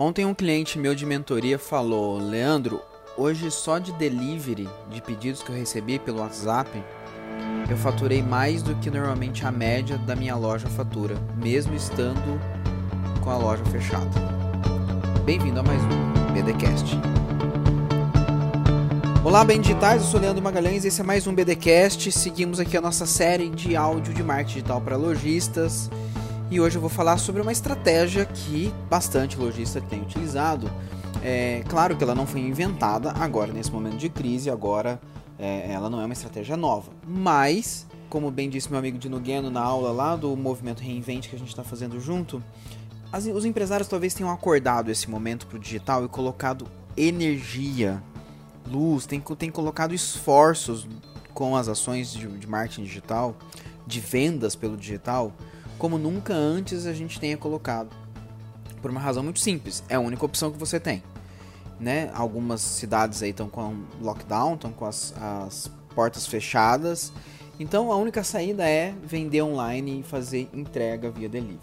Ontem um cliente meu de mentoria falou: Leandro, hoje só de delivery de pedidos que eu recebi pelo WhatsApp, eu faturei mais do que normalmente a média da minha loja fatura, mesmo estando com a loja fechada. Bem-vindo a mais um BDcast. Olá, bem digitais, eu sou Leandro Magalhães, esse é mais um BDcast. Seguimos aqui a nossa série de áudio de marketing digital para lojistas. E hoje eu vou falar sobre uma estratégia que bastante lojista tem utilizado. É claro que ela não foi inventada agora nesse momento de crise, agora é, ela não é uma estratégia nova. Mas, como bem disse meu amigo de Nugeno na aula lá do movimento Reinvente que a gente está fazendo junto, as, os empresários talvez tenham acordado esse momento para o digital e colocado energia, luz, tem, tem colocado esforços com as ações de, de marketing digital, de vendas pelo digital como nunca antes a gente tenha colocado. Por uma razão muito simples, é a única opção que você tem. Né? Algumas cidades aí estão com lockdown, estão com as, as portas fechadas. Então a única saída é vender online e fazer entrega via delivery.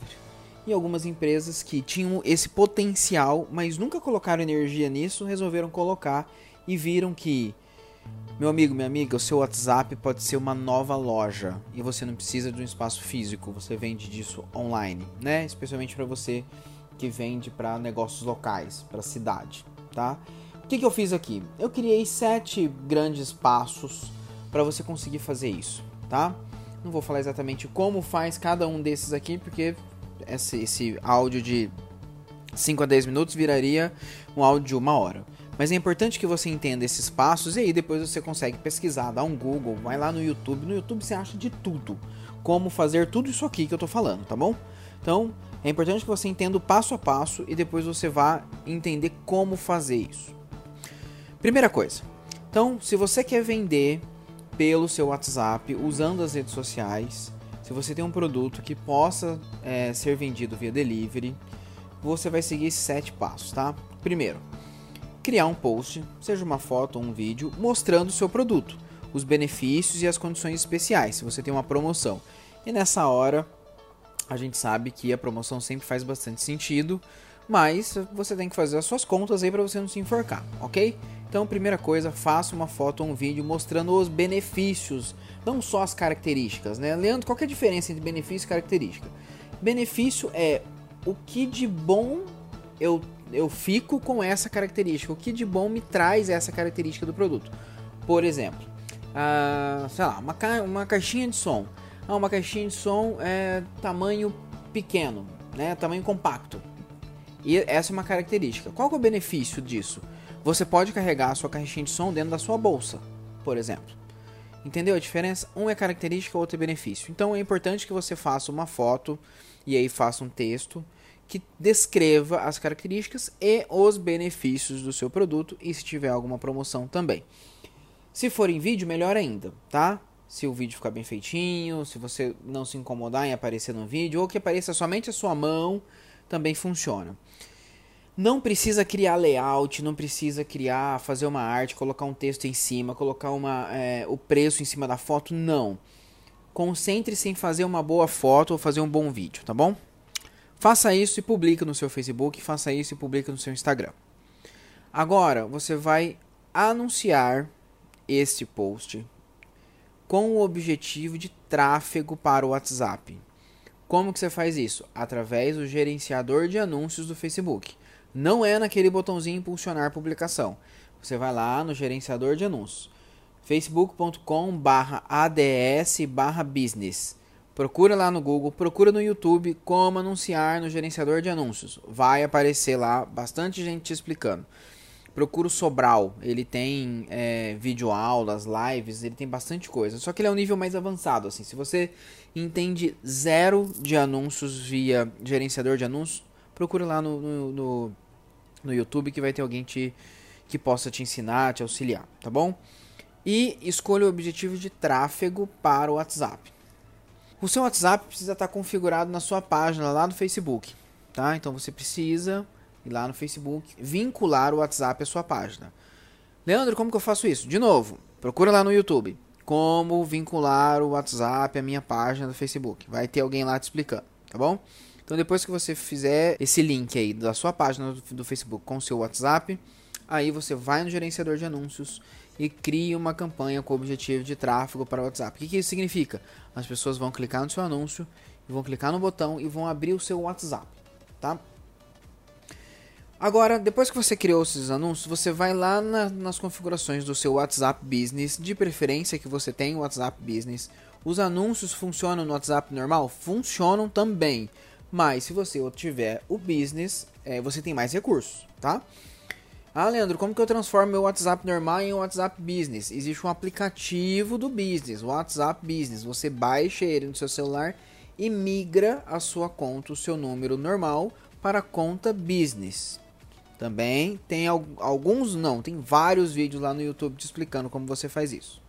E algumas empresas que tinham esse potencial, mas nunca colocaram energia nisso, resolveram colocar e viram que meu amigo, minha amiga, o seu WhatsApp pode ser uma nova loja e você não precisa de um espaço físico, você vende disso online, né? Especialmente para você que vende para negócios locais, para cidade, tá? O que, que eu fiz aqui? Eu criei sete grandes passos para você conseguir fazer isso, tá? Não vou falar exatamente como faz cada um desses aqui, porque esse, esse áudio de 5 a 10 minutos viraria um áudio de uma hora. Mas é importante que você entenda esses passos e aí depois você consegue pesquisar, dá um Google, vai lá no YouTube. No YouTube você acha de tudo. Como fazer tudo isso aqui que eu tô falando, tá bom? Então, é importante que você entenda o passo a passo e depois você vá entender como fazer isso. Primeira coisa. Então, se você quer vender pelo seu WhatsApp, usando as redes sociais, se você tem um produto que possa é, ser vendido via delivery, você vai seguir esses sete passos, tá? Primeiro, criar um post, seja uma foto ou um vídeo, mostrando o seu produto, os benefícios e as condições especiais, se você tem uma promoção. E nessa hora, a gente sabe que a promoção sempre faz bastante sentido, mas você tem que fazer as suas contas aí para você não se enforcar, ok? Então, primeira coisa, faça uma foto ou um vídeo mostrando os benefícios, não só as características, né? Leandro, qual é a diferença entre benefício e característica? Benefício é o que de bom eu eu fico com essa característica. O que de bom me traz essa característica do produto? Por exemplo, uh, sei lá, uma, ca uma caixinha de som. Ah, uma caixinha de som é tamanho pequeno, né? Tamanho compacto. E essa é uma característica. Qual é o benefício disso? Você pode carregar a sua caixinha de som dentro da sua bolsa, por exemplo. Entendeu a diferença? Um é característica, outro é benefício. Então é importante que você faça uma foto e aí faça um texto que descreva as características e os benefícios do seu produto e se tiver alguma promoção também. Se for em vídeo, melhor ainda, tá? Se o vídeo ficar bem feitinho, se você não se incomodar em aparecer no vídeo ou que apareça somente a sua mão, também funciona. Não precisa criar layout, não precisa criar, fazer uma arte, colocar um texto em cima, colocar uma, é, o preço em cima da foto, não. Concentre-se em fazer uma boa foto ou fazer um bom vídeo, tá bom? Faça isso e publica no seu Facebook, faça isso e publica no seu Instagram. Agora, você vai anunciar este post com o objetivo de tráfego para o WhatsApp. Como que você faz isso? Através do gerenciador de anúncios do Facebook. Não é naquele botãozinho impulsionar publicação. Você vai lá no gerenciador de anúncios. facebook.com/ads/business Procura lá no Google, procura no YouTube como anunciar no gerenciador de anúncios. Vai aparecer lá bastante gente te explicando. Procura o Sobral, ele tem é, vídeo aulas, lives, ele tem bastante coisa. Só que ele é um nível mais avançado, assim. Se você entende zero de anúncios via gerenciador de anúncios, procura lá no, no, no, no YouTube que vai ter alguém te, que possa te ensinar, te auxiliar, tá bom? E escolha o objetivo de tráfego para o WhatsApp. O seu WhatsApp precisa estar configurado na sua página lá no Facebook, tá? Então você precisa ir lá no Facebook, vincular o WhatsApp à sua página. Leandro, como que eu faço isso? De novo, procura lá no YouTube. Como vincular o WhatsApp à minha página do Facebook. Vai ter alguém lá te explicando, tá bom? Então depois que você fizer esse link aí da sua página do, Facebook com o seu WhatsApp, aí você vai no gerenciador de anúncios e cria uma campanha com o objetivo de tráfego para o WhatsApp. O que, que isso significa? As pessoas vão clicar no seu anúncio, vão clicar no botão e vão abrir o seu WhatsApp, tá? Agora, depois que você criou esses anúncios, você vai lá na, nas configurações do seu WhatsApp Business, de preferência que você tenha o WhatsApp Business. Os anúncios funcionam no WhatsApp normal? Funcionam também, mas se você tiver o Business, é, você tem mais recursos, tá? Ah, Leandro, como que eu transformo meu WhatsApp normal em WhatsApp Business? Existe um aplicativo do Business, WhatsApp Business. Você baixa ele no seu celular e migra a sua conta, o seu número normal, para a conta Business. Também tem alguns, não, tem vários vídeos lá no YouTube te explicando como você faz isso.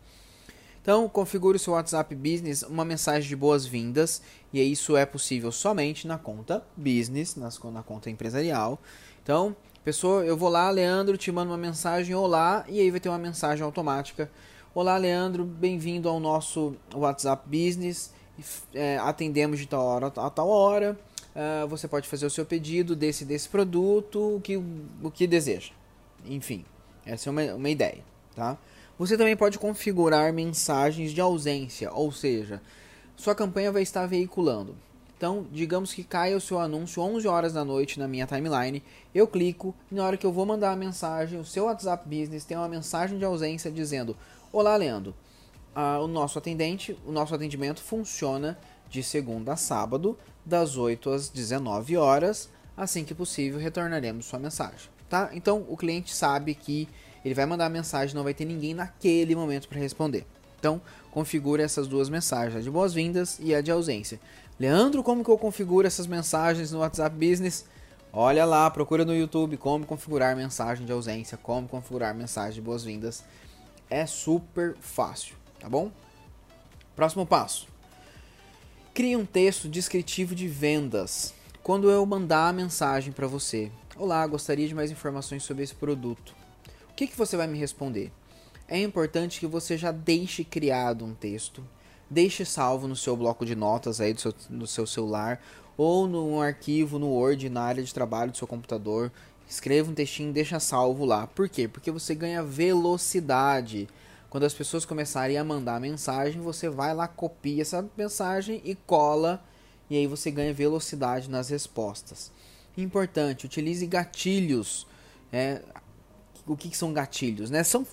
Então, configure o seu WhatsApp Business uma mensagem de boas-vindas, e isso é possível somente na conta Business, na conta empresarial. Então, Pessoa, eu vou lá, Leandro, te mando uma mensagem, olá, e aí vai ter uma mensagem automática. Olá, Leandro, bem-vindo ao nosso WhatsApp Business. É, atendemos de tal hora a tal hora. Uh, você pode fazer o seu pedido desse desse produto, o que, o que deseja. Enfim, essa é uma, uma ideia, tá? Você também pode configurar mensagens de ausência, ou seja, sua campanha vai estar veiculando então, digamos que caia o seu anúncio 11 horas da noite na minha timeline, eu clico e na hora que eu vou mandar a mensagem, o seu WhatsApp Business tem uma mensagem de ausência dizendo: Olá, Leandro. Ah, o nosso atendente, o nosso atendimento funciona de segunda a sábado, das 8 às 19 horas. Assim que possível, retornaremos sua mensagem, tá? Então, o cliente sabe que ele vai mandar a mensagem, não vai ter ninguém naquele momento para responder. Então, configure essas duas mensagens, a de boas-vindas e a de ausência. Leandro, como que eu configuro essas mensagens no WhatsApp Business? Olha lá, procura no YouTube como configurar mensagem de ausência, como configurar mensagem de boas-vindas. É super fácil, tá bom? Próximo passo. Crie um texto descritivo de vendas. Quando eu mandar a mensagem para você, olá, gostaria de mais informações sobre esse produto. O que, que você vai me responder? É importante que você já deixe criado um texto deixe salvo no seu bloco de notas aí do seu, do seu celular ou num arquivo no Word na área de trabalho do seu computador. Escreva um textinho, deixa salvo lá. Por quê? Porque você ganha velocidade. Quando as pessoas começarem a mandar mensagem, você vai lá, copia essa mensagem e cola, e aí você ganha velocidade nas respostas. Importante, utilize gatilhos. É, o que, que são gatilhos? Né? São,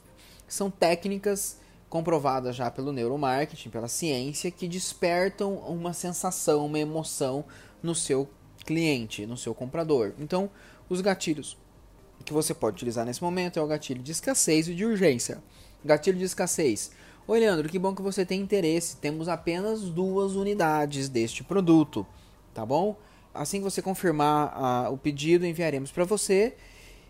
são técnicas comprovada já pelo neuromarketing, pela ciência, que despertam uma sensação, uma emoção no seu cliente, no seu comprador. Então, os gatilhos que você pode utilizar nesse momento é o gatilho de escassez e de urgência. Gatilho de escassez. Oi, Leandro, que bom que você tem interesse. Temos apenas duas unidades deste produto, tá bom? Assim que você confirmar a, o pedido, enviaremos para você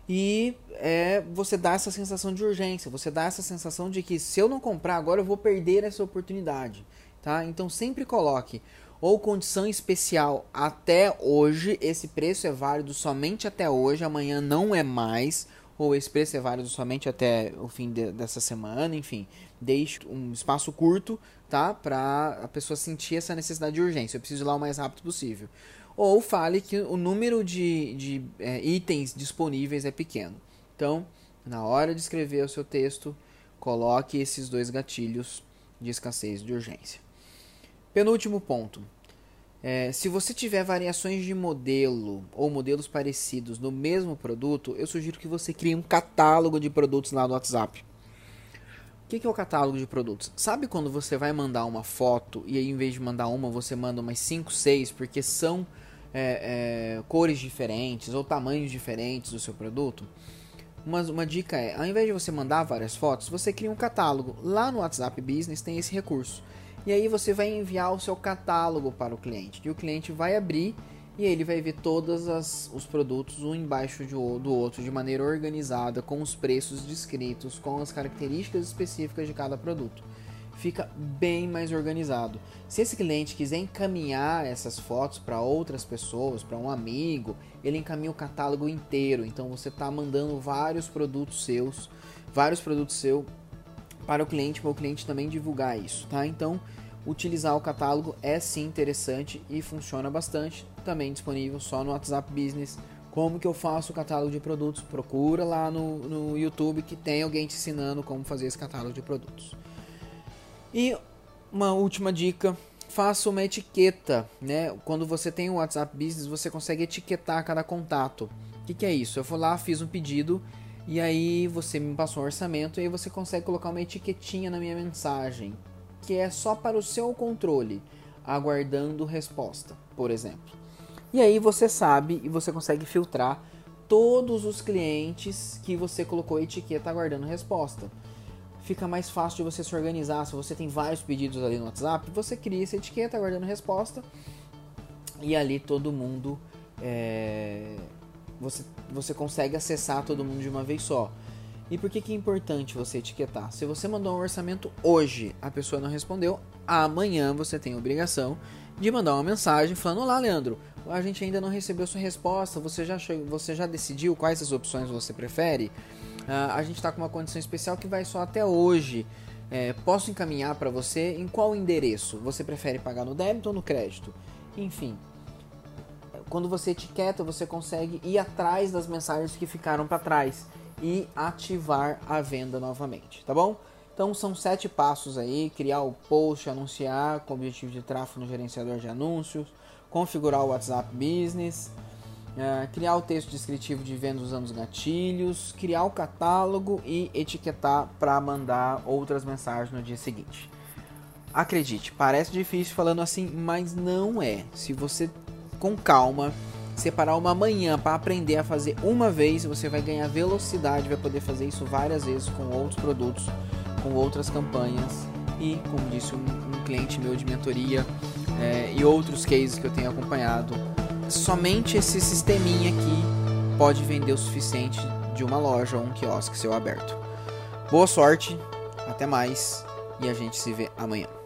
e é, você dá essa sensação de urgência, você dá essa sensação de que se eu não comprar agora eu vou perder essa oportunidade, tá? Então sempre coloque ou condição especial até hoje, esse preço é válido somente até hoje, amanhã não é mais, ou esse preço é válido somente até o fim de, dessa semana, enfim, deixe um espaço curto, tá? Para a pessoa sentir essa necessidade de urgência, eu preciso ir lá o mais rápido possível ou fale que o número de, de é, itens disponíveis é pequeno. Então, na hora de escrever o seu texto, coloque esses dois gatilhos de escassez de urgência. Penúltimo ponto. É, se você tiver variações de modelo ou modelos parecidos no mesmo produto, eu sugiro que você crie um catálogo de produtos lá no WhatsApp. O que, que é o catálogo de produtos? Sabe quando você vai mandar uma foto e aí em vez de mandar uma, você manda umas 5, 6, porque são é, é, cores diferentes ou tamanhos diferentes do seu produto, uma, uma dica é, ao invés de você mandar várias fotos, você cria um catálogo. Lá no WhatsApp Business tem esse recurso. E aí você vai enviar o seu catálogo para o cliente. E o cliente vai abrir e ele vai ver todos os produtos um embaixo de, do outro de maneira organizada, com os preços descritos, com as características específicas de cada produto fica bem mais organizado. Se esse cliente quiser encaminhar essas fotos para outras pessoas, para um amigo, ele encaminha o catálogo inteiro. Então você está mandando vários produtos seus, vários produtos seus para o cliente, para o cliente também divulgar isso, tá? Então utilizar o catálogo é sim interessante e funciona bastante. Também disponível só no WhatsApp Business. Como que eu faço o catálogo de produtos? Procura lá no, no YouTube que tem alguém te ensinando como fazer esse catálogo de produtos. E uma última dica, faça uma etiqueta, né? Quando você tem o WhatsApp Business, você consegue etiquetar cada contato. O que, que é isso? Eu fui lá, fiz um pedido e aí você me passou um orçamento e aí você consegue colocar uma etiquetinha na minha mensagem que é só para o seu controle, aguardando resposta, por exemplo. E aí você sabe e você consegue filtrar todos os clientes que você colocou etiqueta aguardando resposta. Fica mais fácil de você se organizar. Se você tem vários pedidos ali no WhatsApp, você cria essa etiqueta aguardando resposta e ali todo mundo é, você, você consegue acessar todo mundo de uma vez só. E por que, que é importante você etiquetar? Se você mandou um orçamento hoje, a pessoa não respondeu, amanhã você tem a obrigação de mandar uma mensagem falando: Olá, Leandro, a gente ainda não recebeu sua resposta, você já, você já decidiu quais as opções você prefere? Uh, a gente está com uma condição especial que vai só até hoje. É, posso encaminhar para você em qual endereço? Você prefere pagar no débito ou no crédito? Enfim, quando você etiqueta, você consegue ir atrás das mensagens que ficaram para trás e ativar a venda novamente, tá bom? Então são sete passos aí: criar o post, anunciar com objetivo de tráfego no gerenciador de anúncios, configurar o WhatsApp Business, uh, criar o texto descritivo de venda usando os gatilhos, criar o catálogo e etiquetar para mandar outras mensagens no dia seguinte. Acredite, parece difícil falando assim, mas não é. Se você com calma separar uma manhã para aprender a fazer uma vez, você vai ganhar velocidade, vai poder fazer isso várias vezes com outros produtos, com outras campanhas e, como disse um, um cliente meu de mentoria é, e outros cases que eu tenho acompanhado, somente esse sisteminha aqui pode vender o suficiente de uma loja ou um quiosque seu aberto. Boa sorte, até mais e a gente se vê amanhã.